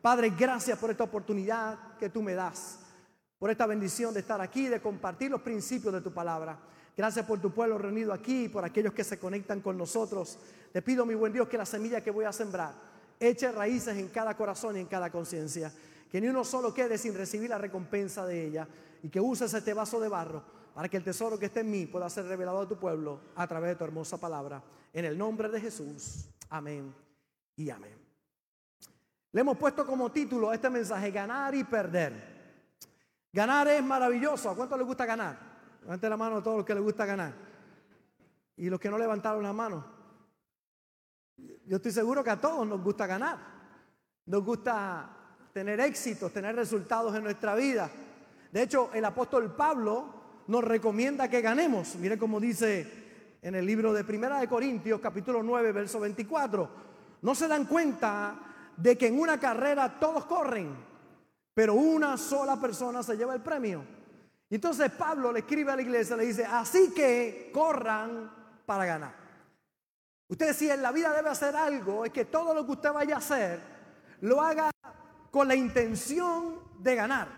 Padre, gracias por esta oportunidad que tú me das, por esta bendición de estar aquí, de compartir los principios de tu palabra. Gracias por tu pueblo reunido aquí, por aquellos que se conectan con nosotros. Te pido, mi buen Dios, que la semilla que voy a sembrar eche raíces en cada corazón y en cada conciencia. Que ni uno solo quede sin recibir la recompensa de ella y que uses este vaso de barro para que el tesoro que esté en mí pueda ser revelado a tu pueblo a través de tu hermosa palabra. En el nombre de Jesús. Amén y amén. Le hemos puesto como título a este mensaje, ganar y perder. Ganar es maravilloso. ¿A cuánto le gusta ganar? Levante la mano a todos los que les gusta ganar. Y los que no levantaron la mano. Yo estoy seguro que a todos nos gusta ganar. Nos gusta tener éxitos, tener resultados en nuestra vida. De hecho, el apóstol Pablo nos recomienda que ganemos. Mire cómo dice en el libro de Primera de Corintios, capítulo 9, verso 24. No se dan cuenta de que en una carrera todos corren, pero una sola persona se lleva el premio. Y entonces Pablo le escribe a la iglesia, le dice, así que corran para ganar. Usted si en la vida debe hacer algo, es que todo lo que usted vaya a hacer, lo haga con la intención de ganar,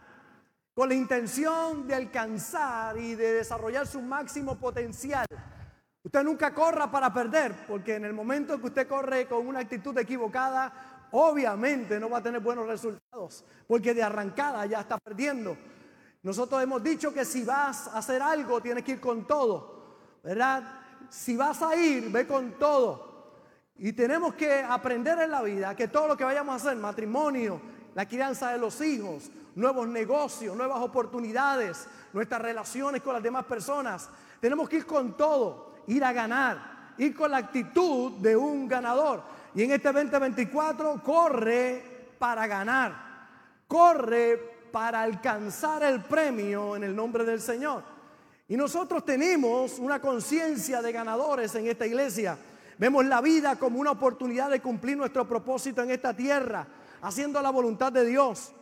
con la intención de alcanzar y de desarrollar su máximo potencial. Usted nunca corra para perder, porque en el momento que usted corre con una actitud equivocada, obviamente no va a tener buenos resultados, porque de arrancada ya está perdiendo. Nosotros hemos dicho que si vas a hacer algo, tienes que ir con todo, ¿verdad? Si vas a ir, ve con todo. Y tenemos que aprender en la vida que todo lo que vayamos a hacer, matrimonio, la crianza de los hijos, nuevos negocios, nuevas oportunidades, nuestras relaciones con las demás personas, tenemos que ir con todo, ir a ganar, ir con la actitud de un ganador. Y en este 2024 corre para ganar, corre para alcanzar el premio en el nombre del Señor. Y nosotros tenemos una conciencia de ganadores en esta iglesia. Vemos la vida como una oportunidad de cumplir nuestro propósito en esta tierra, haciendo la voluntad de Dios.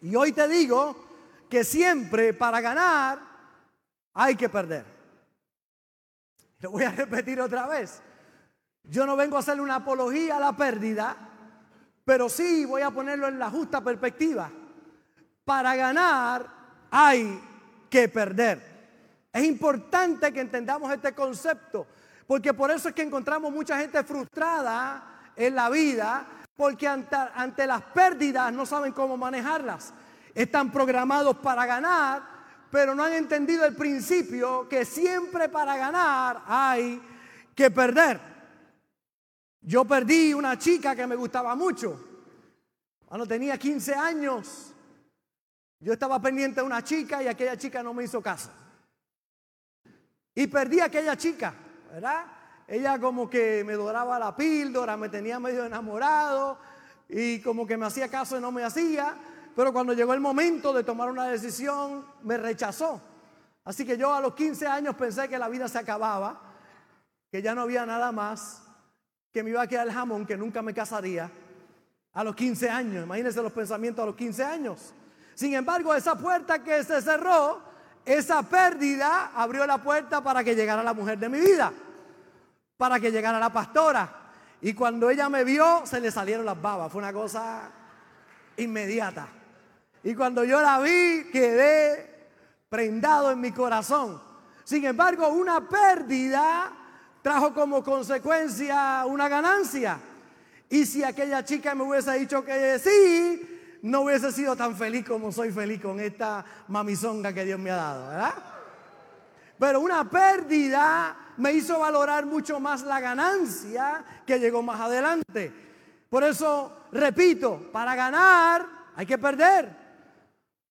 Y hoy te digo que siempre para ganar hay que perder. Lo voy a repetir otra vez. Yo no vengo a hacerle una apología a la pérdida, pero sí voy a ponerlo en la justa perspectiva. Para ganar hay que perder. Es importante que entendamos este concepto, porque por eso es que encontramos mucha gente frustrada en la vida, porque ante, ante las pérdidas no saben cómo manejarlas. Están programados para ganar, pero no han entendido el principio que siempre para ganar hay que perder. Yo perdí una chica que me gustaba mucho. Cuando tenía 15 años, yo estaba pendiente de una chica y aquella chica no me hizo caso. Y perdí a aquella chica, ¿verdad? Ella como que me doraba la píldora, me tenía medio enamorado y como que me hacía caso y no me hacía. Pero cuando llegó el momento de tomar una decisión, me rechazó. Así que yo a los 15 años pensé que la vida se acababa, que ya no había nada más, que me iba a quedar el jamón, que nunca me casaría. A los 15 años, imagínense los pensamientos a los 15 años. Sin embargo, esa puerta que se cerró, esa pérdida abrió la puerta para que llegara la mujer de mi vida, para que llegara la pastora. Y cuando ella me vio, se le salieron las babas. Fue una cosa inmediata. Y cuando yo la vi, quedé prendado en mi corazón. Sin embargo, una pérdida trajo como consecuencia una ganancia. Y si aquella chica me hubiese dicho que sí, no hubiese sido tan feliz como soy feliz con esta mamizonga que Dios me ha dado, ¿verdad? Pero una pérdida me hizo valorar mucho más la ganancia que llegó más adelante. Por eso, repito, para ganar hay que perder.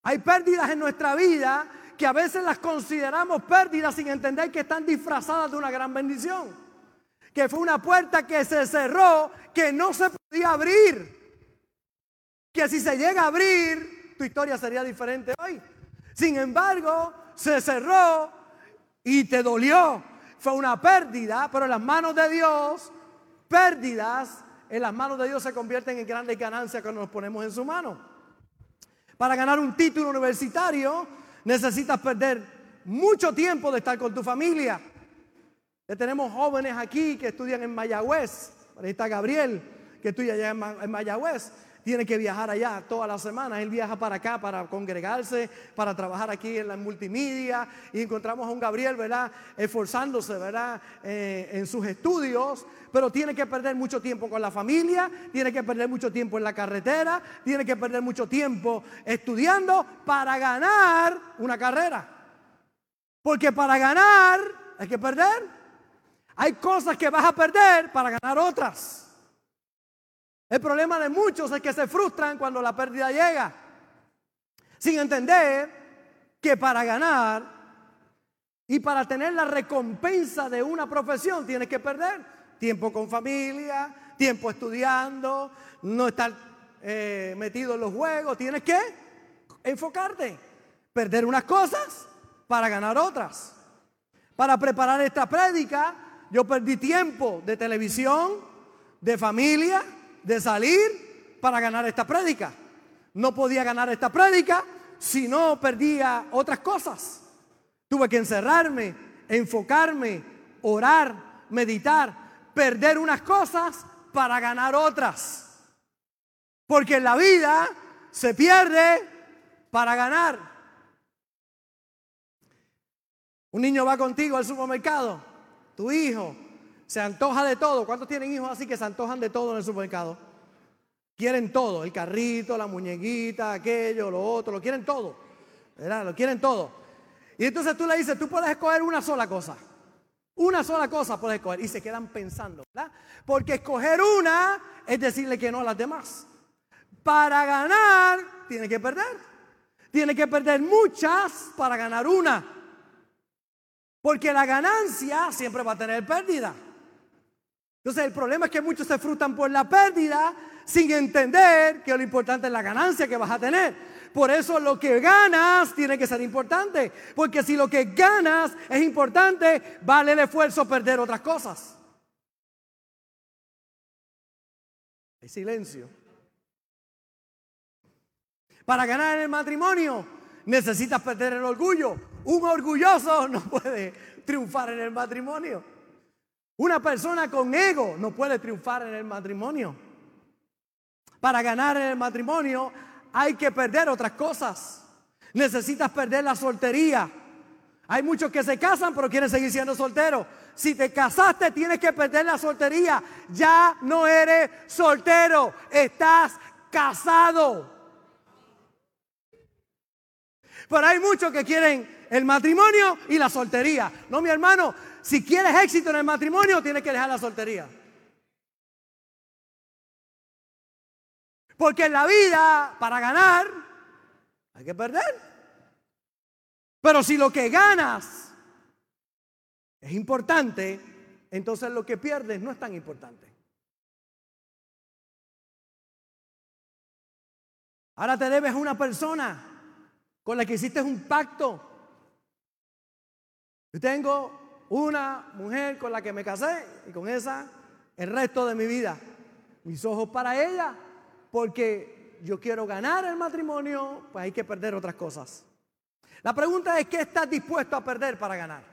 Hay pérdidas en nuestra vida que a veces las consideramos pérdidas sin entender que están disfrazadas de una gran bendición. Que fue una puerta que se cerró, que no se podía abrir. Que si se llega a abrir, tu historia sería diferente hoy. Sin embargo, se cerró y te dolió. Fue una pérdida, pero en las manos de Dios, pérdidas en las manos de Dios se convierten en grandes ganancias cuando nos ponemos en su mano. Para ganar un título universitario necesitas perder mucho tiempo de estar con tu familia. Ya tenemos jóvenes aquí que estudian en Mayagüez. Ahí está Gabriel, que estudia allá en Mayagüez. Tiene que viajar allá toda la semana. Él viaja para acá para congregarse, para trabajar aquí en la multimedia. Y encontramos a un Gabriel, ¿verdad? Esforzándose, ¿verdad? Eh, en sus estudios. Pero tiene que perder mucho tiempo con la familia, tiene que perder mucho tiempo en la carretera, tiene que perder mucho tiempo estudiando para ganar una carrera. Porque para ganar hay que perder. Hay cosas que vas a perder para ganar otras. El problema de muchos es que se frustran cuando la pérdida llega, sin entender que para ganar y para tener la recompensa de una profesión tienes que perder tiempo con familia, tiempo estudiando, no estar eh, metido en los juegos, tienes que enfocarte, perder unas cosas para ganar otras. Para preparar esta prédica, yo perdí tiempo de televisión, de familia, de salir para ganar esta prédica. No podía ganar esta prédica si no perdía otras cosas. Tuve que encerrarme, enfocarme, orar, meditar, perder unas cosas para ganar otras. Porque en la vida se pierde para ganar. Un niño va contigo al supermercado, tu hijo, se antoja de todo. ¿Cuántos tienen hijos así que se antojan de todo en el supermercado? Quieren todo, el carrito, la muñequita, aquello, lo otro, lo quieren todo. ¿Verdad? Lo quieren todo. Y entonces tú le dices, tú puedes escoger una sola cosa. Una sola cosa puedes escoger. Y se quedan pensando, ¿verdad? Porque escoger una es decirle que no a las demás. Para ganar, tiene que perder. Tiene que perder muchas para ganar una. Porque la ganancia siempre va a tener pérdida. Entonces el problema es que muchos se frustran por la pérdida sin entender que lo importante es la ganancia que vas a tener. Por eso lo que ganas tiene que ser importante. Porque si lo que ganas es importante, vale el esfuerzo perder otras cosas. Hay silencio. Para ganar el matrimonio necesitas perder el orgullo. Un orgulloso no puede triunfar en el matrimonio. Una persona con ego no puede triunfar en el matrimonio. Para ganar en el matrimonio hay que perder otras cosas. Necesitas perder la soltería. Hay muchos que se casan pero quieren seguir siendo solteros. Si te casaste tienes que perder la soltería. Ya no eres soltero, estás casado. Pero hay muchos que quieren el matrimonio y la soltería. No, mi hermano, si quieres éxito en el matrimonio, tienes que dejar la soltería. Porque en la vida, para ganar, hay que perder. Pero si lo que ganas es importante, entonces lo que pierdes no es tan importante. Ahora te debes a una persona con la que hiciste un pacto. Yo tengo una mujer con la que me casé y con esa el resto de mi vida. Mis ojos para ella, porque yo quiero ganar el matrimonio, pues hay que perder otras cosas. La pregunta es, ¿qué estás dispuesto a perder para ganar?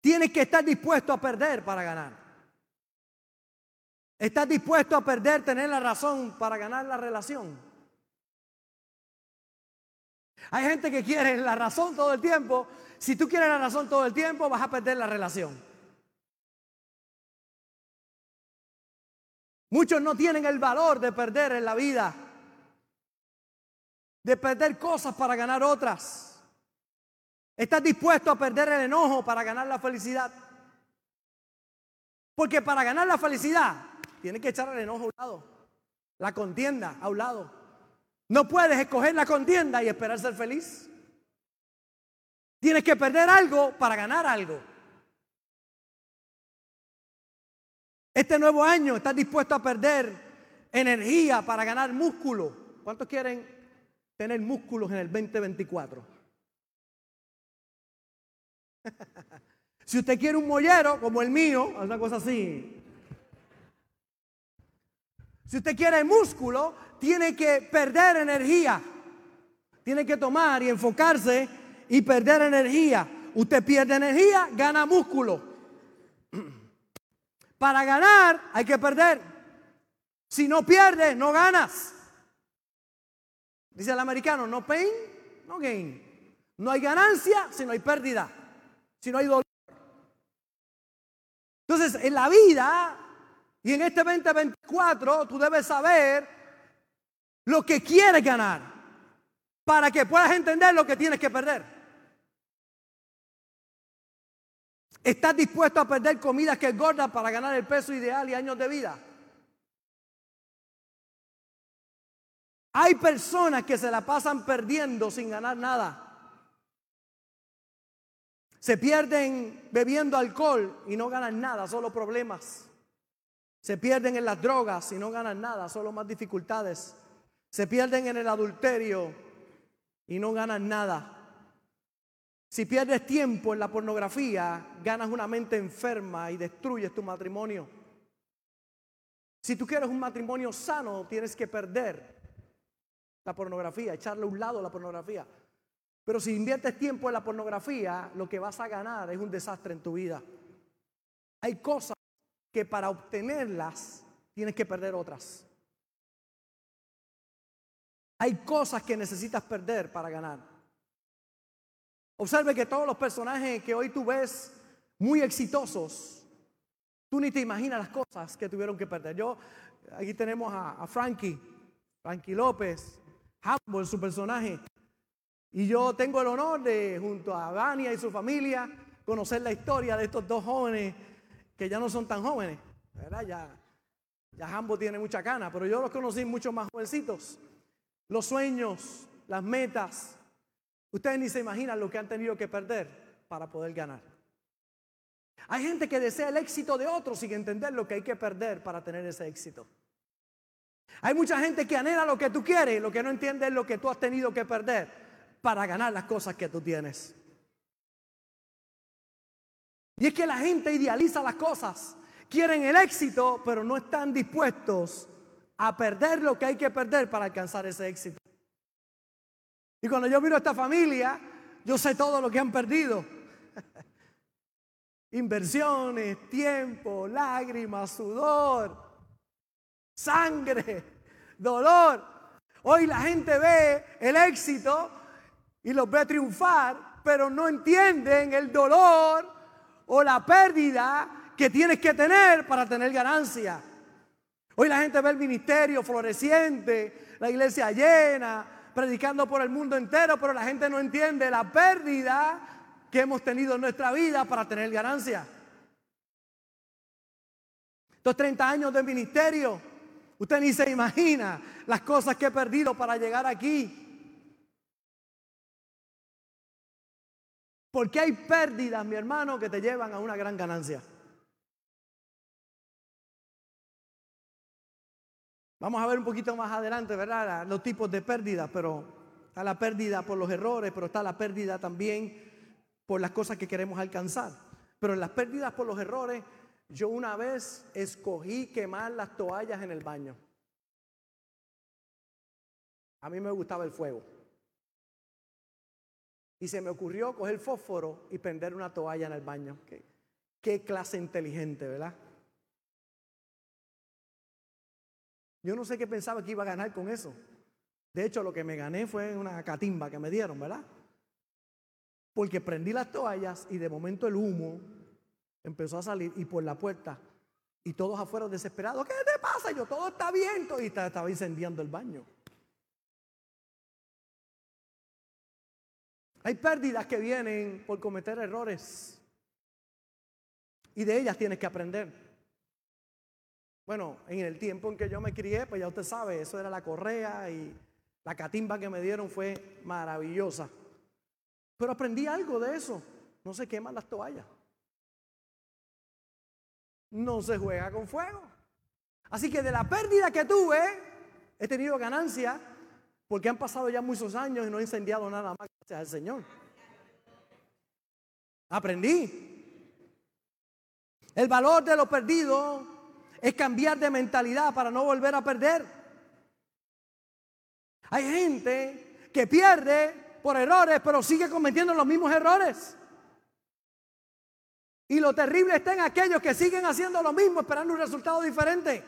Tienes que estar dispuesto a perder para ganar. ¿Estás dispuesto a perder, tener la razón para ganar la relación? Hay gente que quiere la razón todo el tiempo si tú quieres la razón todo el tiempo, vas a perder la relación. Muchos no tienen el valor de perder en la vida, de perder cosas para ganar otras. Estás dispuesto a perder el enojo para ganar la felicidad. Porque para ganar la felicidad, tienes que echar el enojo a un lado, la contienda a un lado. No puedes escoger la contienda y esperar ser feliz. Tienes que perder algo para ganar algo. Este nuevo año estás dispuesto a perder energía para ganar músculo. ¿Cuántos quieren tener músculos en el 2024? si usted quiere un mollero como el mío, una cosa así. Si usted quiere músculo, tiene que perder energía. Tiene que tomar y enfocarse y perder energía. Usted pierde energía, gana músculo. Para ganar hay que perder. Si no pierdes, no ganas. Dice el americano, no pain, no gain. No hay ganancia si no hay pérdida, si no hay dolor. Entonces, en la vida y en este 2024, tú debes saber lo que quieres ganar para que puedas entender lo que tienes que perder. ¿Estás dispuesto a perder comidas que engordan para ganar el peso ideal y años de vida? Hay personas que se la pasan perdiendo sin ganar nada. Se pierden bebiendo alcohol y no ganan nada, solo problemas. Se pierden en las drogas y no ganan nada, solo más dificultades. Se pierden en el adulterio y no ganan nada. Si pierdes tiempo en la pornografía, ganas una mente enferma y destruyes tu matrimonio. Si tú quieres un matrimonio sano, tienes que perder la pornografía, echarle a un lado la pornografía. Pero si inviertes tiempo en la pornografía, lo que vas a ganar es un desastre en tu vida. Hay cosas que para obtenerlas tienes que perder otras. Hay cosas que necesitas perder para ganar. Observe que todos los personajes que hoy tú ves muy exitosos, tú ni te imaginas las cosas que tuvieron que perder. Yo, aquí tenemos a, Frankie, Frankie López, Hambo en su personaje. Y yo tengo el honor de, junto a Vania y su familia, conocer la historia de estos dos jóvenes que ya no son tan jóvenes. ¿verdad? Ya, ya Hambo tiene mucha cana, pero yo los conocí mucho más jovencitos. Los sueños, las metas. Ustedes ni se imaginan lo que han tenido que perder para poder ganar. Hay gente que desea el éxito de otros sin entender lo que hay que perder para tener ese éxito. Hay mucha gente que anhela lo que tú quieres, lo que no entiende es lo que tú has tenido que perder para ganar las cosas que tú tienes. Y es que la gente idealiza las cosas, quieren el éxito, pero no están dispuestos a perder lo que hay que perder para alcanzar ese éxito. Y cuando yo miro a esta familia, yo sé todo lo que han perdido. Inversiones, tiempo, lágrimas, sudor, sangre, dolor. Hoy la gente ve el éxito y los ve triunfar, pero no entienden el dolor o la pérdida que tienes que tener para tener ganancia. Hoy la gente ve el ministerio floreciente, la iglesia llena, predicando por el mundo entero, pero la gente no entiende la pérdida que hemos tenido en nuestra vida para tener ganancia. Estos 30 años de ministerio Usted ni se imagina las cosas que he perdido para llegar aquí. Porque hay pérdidas, mi hermano, que te llevan a una gran ganancia. Vamos a ver un poquito más adelante, ¿verdad? Los tipos de pérdidas, pero está la pérdida por los errores, pero está la pérdida también por las cosas que queremos alcanzar. Pero en las pérdidas por los errores yo una vez escogí quemar las toallas en el baño. A mí me gustaba el fuego. Y se me ocurrió coger fósforo y prender una toalla en el baño. Qué, qué clase inteligente, ¿verdad? Yo no sé qué pensaba que iba a ganar con eso. De hecho, lo que me gané fue una catimba que me dieron, ¿verdad? Porque prendí las toallas y de momento el humo empezó a salir y por la puerta y todos afuera desesperados, ¿qué te pasa? yo, todo está bien, y estaba incendiando el baño. Hay pérdidas que vienen por cometer errores y de ellas tienes que aprender. Bueno, en el tiempo en que yo me crié, pues ya usted sabe, eso era la correa y la catimba que me dieron fue maravillosa. Pero aprendí algo de eso. No se queman las toallas no se juega con fuego. Así que de la pérdida que tuve, he tenido ganancia porque han pasado ya muchos años y no he incendiado nada más gracias al Señor. Aprendí. El valor de lo perdido es cambiar de mentalidad para no volver a perder. Hay gente que pierde por errores, pero sigue cometiendo los mismos errores. Y lo terrible está en aquellos que siguen haciendo lo mismo esperando un resultado diferente.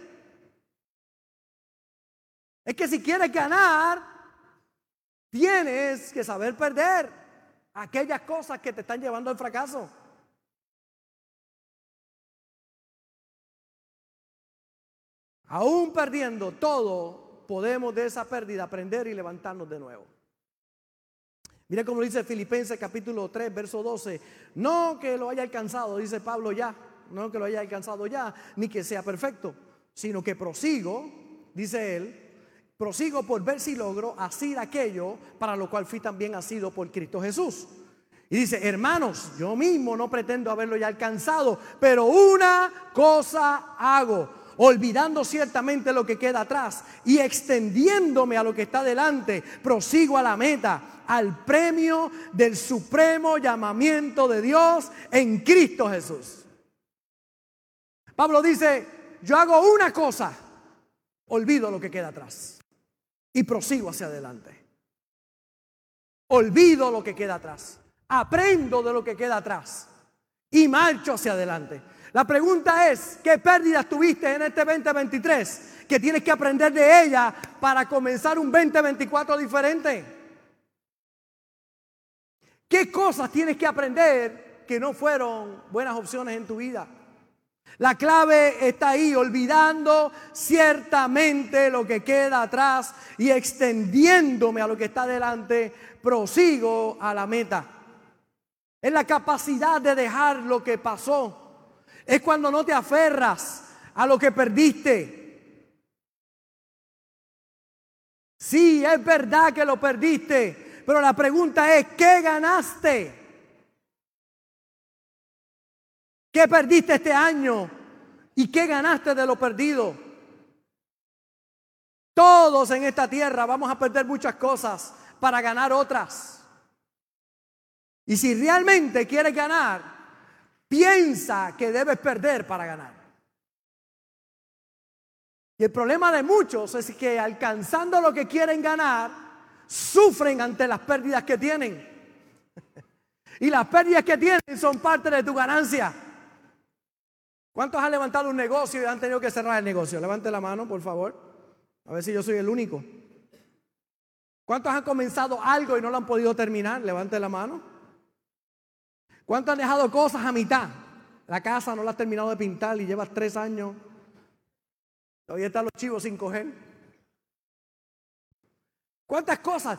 Es que si quieres ganar, tienes que saber perder aquellas cosas que te están llevando al fracaso. Aún perdiendo todo, podemos de esa pérdida aprender y levantarnos de nuevo. Mira cómo dice Filipenses capítulo 3, verso 12. No que lo haya alcanzado, dice Pablo ya, no que lo haya alcanzado ya, ni que sea perfecto, sino que prosigo, dice él, prosigo por ver si logro hacer aquello para lo cual fui también asido por Cristo Jesús. Y dice, hermanos, yo mismo no pretendo haberlo ya alcanzado, pero una cosa hago olvidando ciertamente lo que queda atrás y extendiéndome a lo que está delante, prosigo a la meta, al premio del supremo llamamiento de Dios en Cristo Jesús. Pablo dice, yo hago una cosa, olvido lo que queda atrás y prosigo hacia adelante. Olvido lo que queda atrás, aprendo de lo que queda atrás y marcho hacia adelante. La pregunta es, ¿qué pérdidas tuviste en este 2023 que tienes que aprender de ella para comenzar un 2024 diferente? ¿Qué cosas tienes que aprender que no fueron buenas opciones en tu vida? La clave está ahí, olvidando ciertamente lo que queda atrás y extendiéndome a lo que está delante, prosigo a la meta. Es la capacidad de dejar lo que pasó es cuando no te aferras a lo que perdiste. Sí, es verdad que lo perdiste, pero la pregunta es, ¿qué ganaste? ¿Qué perdiste este año? ¿Y qué ganaste de lo perdido? Todos en esta tierra vamos a perder muchas cosas para ganar otras. Y si realmente quieres ganar, piensa que debes perder para ganar. Y el problema de muchos es que alcanzando lo que quieren ganar, sufren ante las pérdidas que tienen. Y las pérdidas que tienen son parte de tu ganancia. ¿Cuántos han levantado un negocio y han tenido que cerrar el negocio? Levante la mano, por favor. A ver si yo soy el único. ¿Cuántos han comenzado algo y no lo han podido terminar? Levante la mano. ¿Cuántos han dejado cosas a mitad? La casa no la has terminado de pintar y llevas tres años. Todavía están los chivos sin coger. ¿Cuántas cosas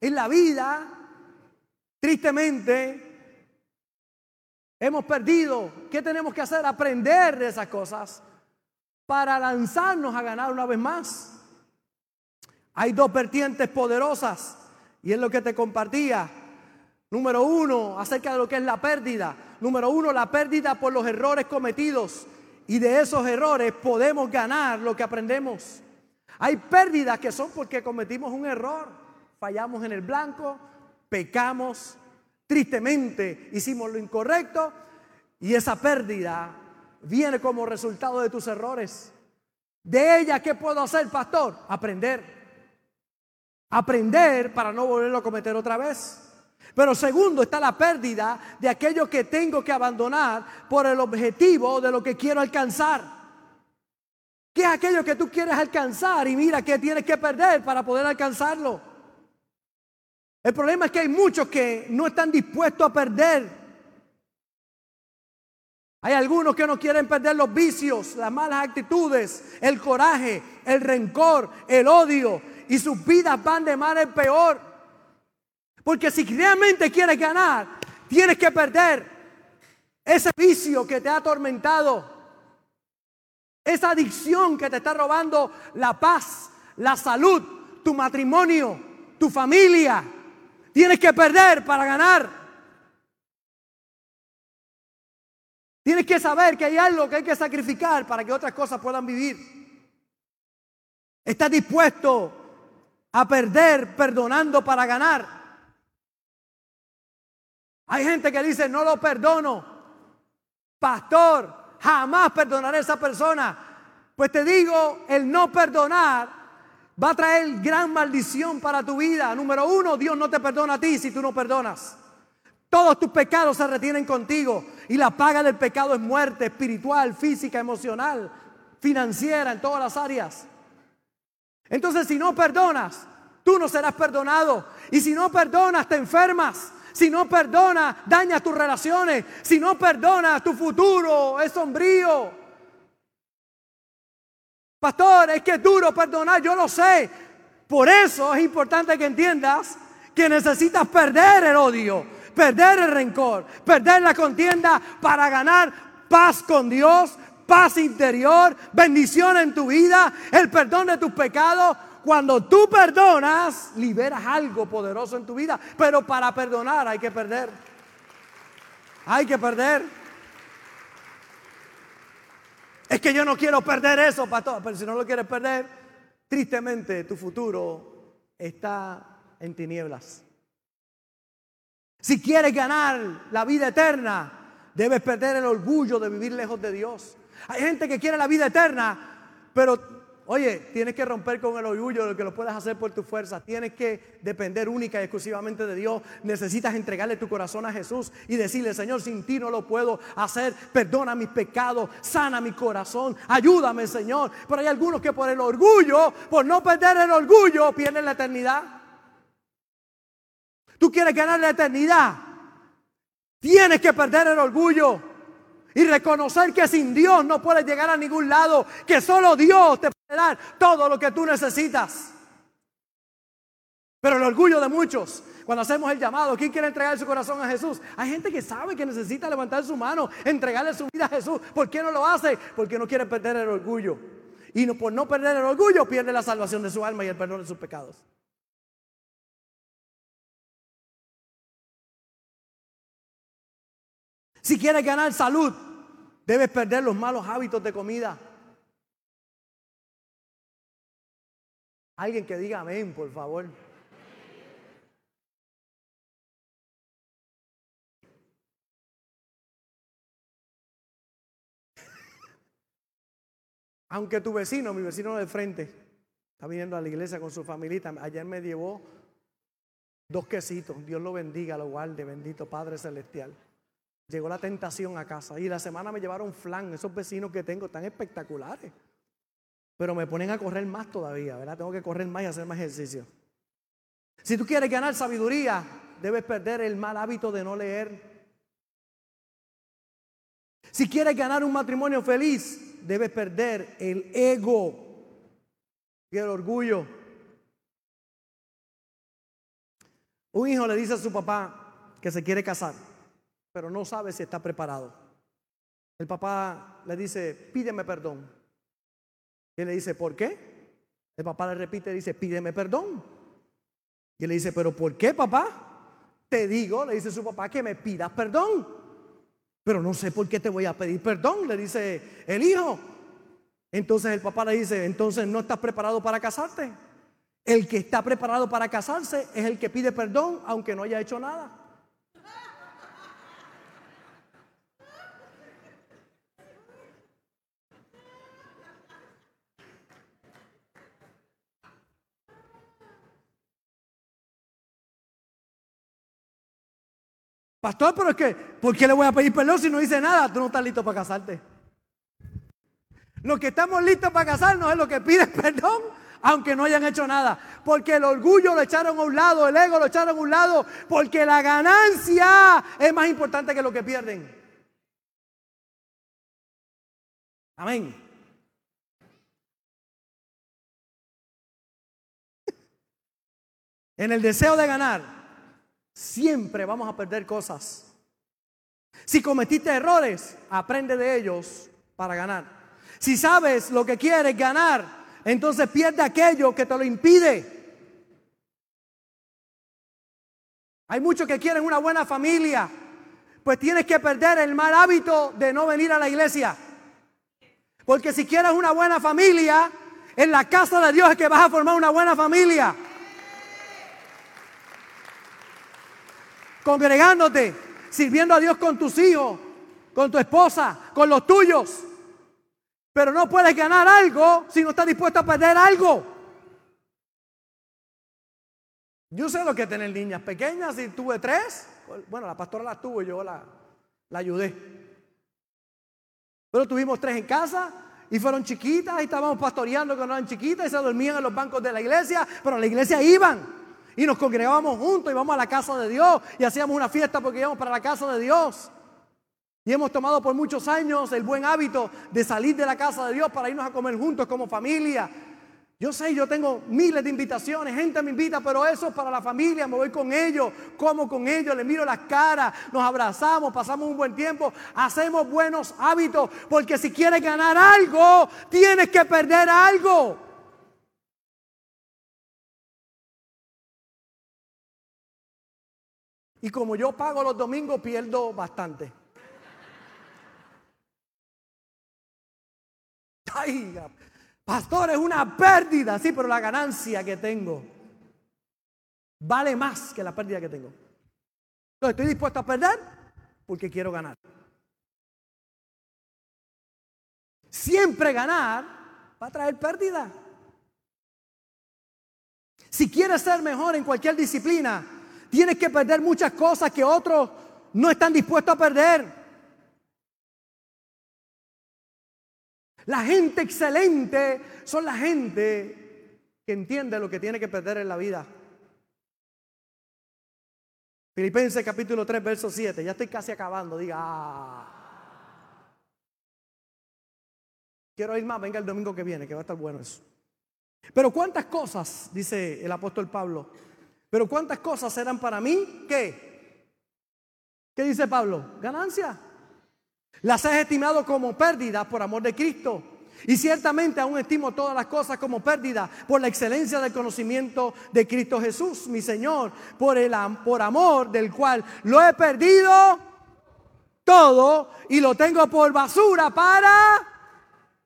en la vida, tristemente, hemos perdido? ¿Qué tenemos que hacer? Aprender de esas cosas para lanzarnos a ganar una vez más. Hay dos vertientes poderosas y es lo que te compartía. Número uno, acerca de lo que es la pérdida. Número uno, la pérdida por los errores cometidos. Y de esos errores podemos ganar lo que aprendemos. Hay pérdidas que son porque cometimos un error. Fallamos en el blanco, pecamos, tristemente hicimos lo incorrecto. Y esa pérdida viene como resultado de tus errores. De ella, ¿qué puedo hacer, pastor? Aprender. Aprender para no volverlo a cometer otra vez. Pero segundo está la pérdida de aquello que tengo que abandonar por el objetivo de lo que quiero alcanzar. ¿Qué es aquello que tú quieres alcanzar? Y mira qué tienes que perder para poder alcanzarlo. El problema es que hay muchos que no están dispuestos a perder. Hay algunos que no quieren perder los vicios, las malas actitudes, el coraje, el rencor, el odio. Y sus vidas van de mal en peor. Porque si realmente quieres ganar, tienes que perder ese vicio que te ha atormentado, esa adicción que te está robando la paz, la salud, tu matrimonio, tu familia. Tienes que perder para ganar. Tienes que saber que hay algo que hay que sacrificar para que otras cosas puedan vivir. Estás dispuesto a perder perdonando para ganar. Hay gente que dice, no lo perdono. Pastor, jamás perdonaré a esa persona. Pues te digo, el no perdonar va a traer gran maldición para tu vida. Número uno, Dios no te perdona a ti si tú no perdonas. Todos tus pecados se retienen contigo y la paga del pecado es muerte espiritual, física, emocional, financiera, en todas las áreas. Entonces si no perdonas, tú no serás perdonado. Y si no perdonas, te enfermas. Si no perdonas, dañas tus relaciones. Si no perdonas, tu futuro es sombrío. Pastor, es que es duro perdonar, yo lo sé. Por eso es importante que entiendas que necesitas perder el odio, perder el rencor, perder la contienda para ganar paz con Dios, paz interior, bendición en tu vida, el perdón de tus pecados. Cuando tú perdonas, liberas algo poderoso en tu vida. Pero para perdonar hay que perder. Hay que perder. Es que yo no quiero perder eso, pastor. Pero si no lo quieres perder, tristemente tu futuro está en tinieblas. Si quieres ganar la vida eterna, debes perder el orgullo de vivir lejos de Dios. Hay gente que quiere la vida eterna, pero Oye, tienes que romper con el orgullo de que lo puedes hacer por tu fuerza. Tienes que depender única y exclusivamente de Dios. Necesitas entregarle tu corazón a Jesús y decirle, Señor, sin ti no lo puedo hacer. Perdona mis pecados, sana mi corazón, ayúdame, Señor. Pero hay algunos que por el orgullo, por no perder el orgullo, pierden la eternidad. Tú quieres ganar la eternidad. Tienes que perder el orgullo y reconocer que sin Dios no puedes llegar a ningún lado, que solo Dios te dar todo lo que tú necesitas. Pero el orgullo de muchos, cuando hacemos el llamado, ¿quién quiere entregar su corazón a Jesús? Hay gente que sabe que necesita levantar su mano, entregarle su vida a Jesús. ¿Por qué no lo hace? Porque no quiere perder el orgullo. Y por no perder el orgullo pierde la salvación de su alma y el perdón de sus pecados. Si quieres ganar salud, Debes perder los malos hábitos de comida. Alguien que diga amén, por favor. Aunque tu vecino, mi vecino de frente, está viniendo a la iglesia con su familia, ayer me llevó dos quesitos. Dios lo bendiga, lo guarde, bendito Padre Celestial. Llegó la tentación a casa y la semana me llevaron flan. Esos vecinos que tengo están espectaculares. Pero me ponen a correr más todavía, ¿verdad? Tengo que correr más y hacer más ejercicio. Si tú quieres ganar sabiduría, debes perder el mal hábito de no leer. Si quieres ganar un matrimonio feliz, debes perder el ego y el orgullo. Un hijo le dice a su papá que se quiere casar pero no sabe si está preparado. El papá le dice, pídeme perdón. Y le dice, ¿por qué? El papá le repite, dice, pídeme perdón. Y le dice, ¿pero por qué, papá? Te digo, le dice su papá, que me pidas perdón. Pero no sé por qué te voy a pedir perdón, le dice el hijo. Entonces el papá le dice, entonces no estás preparado para casarte. El que está preparado para casarse es el que pide perdón aunque no haya hecho nada. Pastor, pero es que, ¿por qué le voy a pedir perdón si no dice nada? Tú no estás listo para casarte. Los que estamos listos para casarnos es lo que piden perdón, aunque no hayan hecho nada. Porque el orgullo lo echaron a un lado, el ego lo echaron a un lado, porque la ganancia es más importante que lo que pierden. Amén. En el deseo de ganar, siempre vamos a perder cosas. Si cometiste errores, aprende de ellos para ganar. Si sabes lo que quieres ganar, entonces pierde aquello que te lo impide. Hay muchos que quieren una buena familia, pues tienes que perder el mal hábito de no venir a la iglesia. Porque si quieres una buena familia, en la casa de Dios es que vas a formar una buena familia. Congregándote, sirviendo a Dios con tus hijos, con tu esposa, con los tuyos. Pero no puedes ganar algo si no estás dispuesto a perder algo. Yo sé lo que tener niñas pequeñas y tuve tres. Bueno, la pastora las tuvo, yo la, la ayudé. Pero tuvimos tres en casa y fueron chiquitas y estábamos pastoreando cuando eran chiquitas y se dormían en los bancos de la iglesia, pero a la iglesia iban y nos congregábamos juntos, íbamos a la casa de Dios y hacíamos una fiesta porque íbamos para la casa de Dios. Y hemos tomado por muchos años el buen hábito de salir de la casa de Dios para irnos a comer juntos como familia. Yo sé, yo tengo miles de invitaciones, gente me invita, pero eso es para la familia, me voy con ellos, como con ellos, les miro las caras, nos abrazamos, pasamos un buen tiempo, hacemos buenos hábitos, porque si quieres ganar algo, tienes que perder algo. Y como yo pago los domingos, pierdo bastante. Ay, pastor, es una pérdida, sí, pero la ganancia que tengo vale más que la pérdida que tengo. Entonces, estoy dispuesto a perder porque quiero ganar. Siempre ganar va a traer pérdida. Si quieres ser mejor en cualquier disciplina, tienes que perder muchas cosas que otros no están dispuestos a perder. La gente excelente son la gente que entiende lo que tiene que perder en la vida. Filipenses capítulo 3, verso 7. Ya estoy casi acabando. Diga, ah. Quiero ir más, venga el domingo que viene, que va a estar bueno eso. Pero cuántas cosas, dice el apóstol Pablo, pero ¿cuántas cosas serán para mí? ¿Qué? ¿Qué dice Pablo? Ganancia. Las he estimado como pérdida por amor de Cristo. Y ciertamente aún estimo todas las cosas como pérdida por la excelencia del conocimiento de Cristo Jesús, mi Señor, por el por amor del cual lo he perdido todo y lo tengo por basura para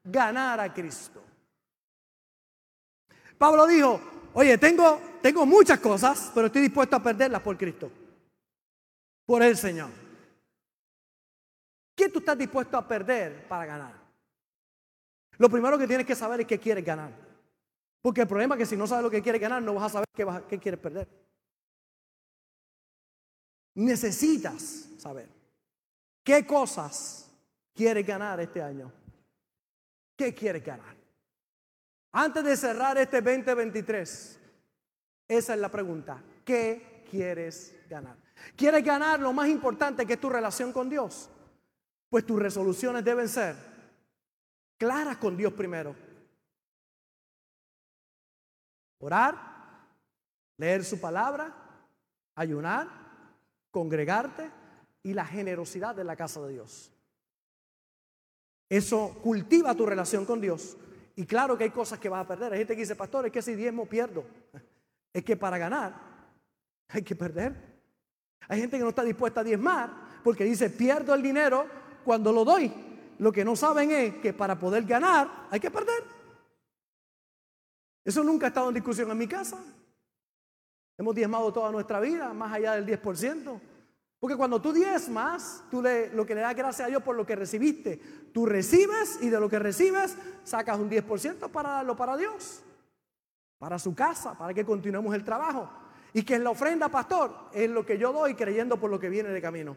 ganar a Cristo. Pablo dijo, oye, tengo tengo muchas cosas, pero estoy dispuesto a perderlas por Cristo. Por el Señor. ¿Qué tú estás dispuesto a perder para ganar? Lo primero que tienes que saber es qué quieres ganar. Porque el problema es que si no sabes lo que quieres ganar, no vas a saber qué, qué quieres perder. Necesitas saber qué cosas quieres ganar este año. ¿Qué quieres ganar? Antes de cerrar este 2023, esa es la pregunta. ¿Qué quieres ganar? ¿Quieres ganar lo más importante que es tu relación con Dios? Pues tus resoluciones deben ser claras con Dios primero. Orar, leer su palabra, ayunar, congregarte y la generosidad de la casa de Dios. Eso cultiva tu relación con Dios. Y claro que hay cosas que vas a perder. Hay gente que dice, pastor, es que si diezmo pierdo es que para ganar hay que perder. Hay gente que no está dispuesta a diezmar porque dice, pierdo el dinero cuando lo doy. Lo que no saben es que para poder ganar hay que perder. Eso nunca ha estado en discusión en mi casa. Hemos diezmado toda nuestra vida, más allá del 10%. Porque cuando tú diezmas, tú le, lo que le das gracias a Dios por lo que recibiste, tú recibes y de lo que recibes sacas un 10% para darlo para Dios para su casa, para que continuemos el trabajo. Y que en la ofrenda, pastor, es lo que yo doy creyendo por lo que viene de camino.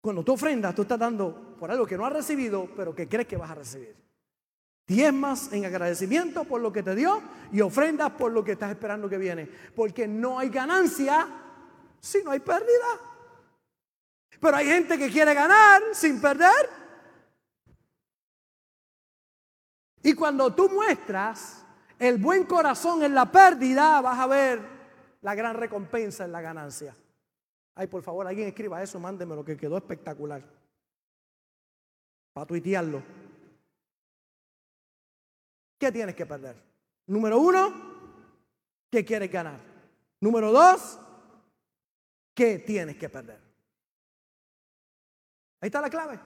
Cuando tú ofrendas, tú estás dando por algo que no has recibido, pero que crees que vas a recibir. Diezmas en agradecimiento por lo que te dio y ofrendas por lo que estás esperando que viene. Porque no hay ganancia si no hay pérdida. Pero hay gente que quiere ganar sin perder. Y cuando tú muestras el buen corazón en la pérdida, vas a ver la gran recompensa en la ganancia. Ay, por favor, alguien escriba eso, mándeme lo que quedó espectacular. Para tuitearlo. ¿Qué tienes que perder? Número uno, ¿qué quieres ganar? Número dos, ¿qué tienes que perder? Ahí está la clave.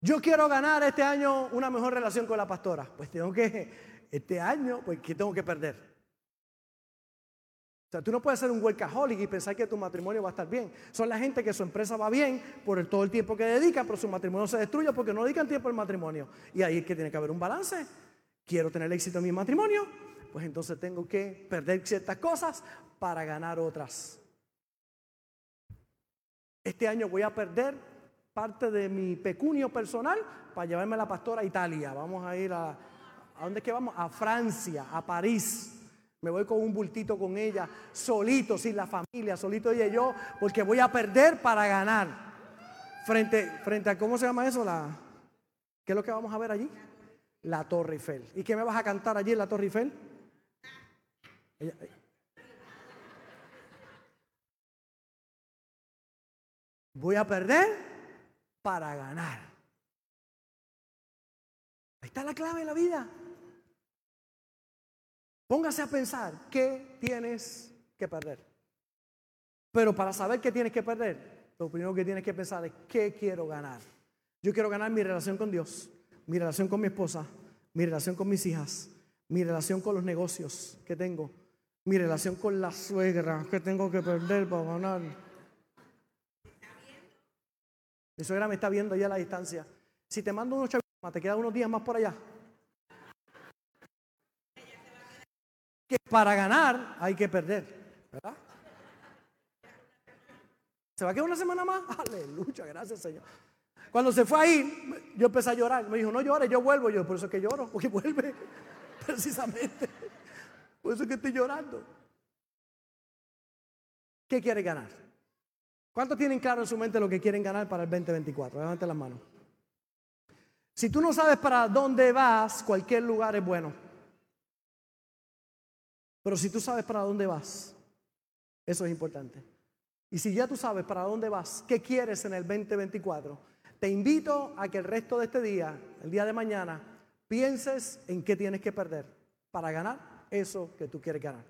Yo quiero ganar este año una mejor relación con la pastora. Pues tengo que este año, pues, ¿qué tengo que perder? O sea, tú no puedes ser un workaholic y pensar que tu matrimonio va a estar bien. Son la gente que su empresa va bien por todo el tiempo que dedican, pero su matrimonio se destruye porque no dedican tiempo al matrimonio. Y ahí es que tiene que haber un balance. Quiero tener éxito en mi matrimonio, pues entonces tengo que perder ciertas cosas para ganar otras. Este año voy a perder parte de mi pecunio personal para llevarme a la pastora a Italia. Vamos a ir a, ¿a dónde es que vamos? A Francia, a París. Me voy con un bultito con ella, solito, sin la familia, solito ella y yo, porque voy a perder para ganar. Frente, frente a, ¿cómo se llama eso? ¿Qué es lo que vamos a ver allí? La Torre Eiffel. ¿Y qué me vas a cantar allí en la Torre Eiffel? Voy a perder para ganar. Ahí está la clave de la vida. Póngase a pensar qué tienes que perder. Pero para saber qué tienes que perder, lo primero que tienes que pensar es qué quiero ganar. Yo quiero ganar mi relación con Dios, mi relación con mi esposa, mi relación con mis hijas, mi relación con los negocios que tengo, mi relación con la suegra que tengo que perder para ganar. Mi suegra me está viendo allá a la distancia. Si te mando unos chavitos, te quedan unos días más por allá. que para ganar hay que perder. ¿verdad? ¿Se va a quedar una semana más? Aleluya, gracias Señor. Cuando se fue ahí, yo empecé a llorar. Me dijo, no llores, yo vuelvo. Yo, por eso es que lloro, porque vuelve. Precisamente. Por eso es que estoy llorando. ¿Qué quiere ganar? ¿Cuántos tienen claro en su mente lo que quieren ganar para el 2024? Levanten las manos. Si tú no sabes para dónde vas, cualquier lugar es bueno. Pero si tú sabes para dónde vas, eso es importante. Y si ya tú sabes para dónde vas, qué quieres en el 2024, te invito a que el resto de este día, el día de mañana, pienses en qué tienes que perder para ganar eso que tú quieres ganar.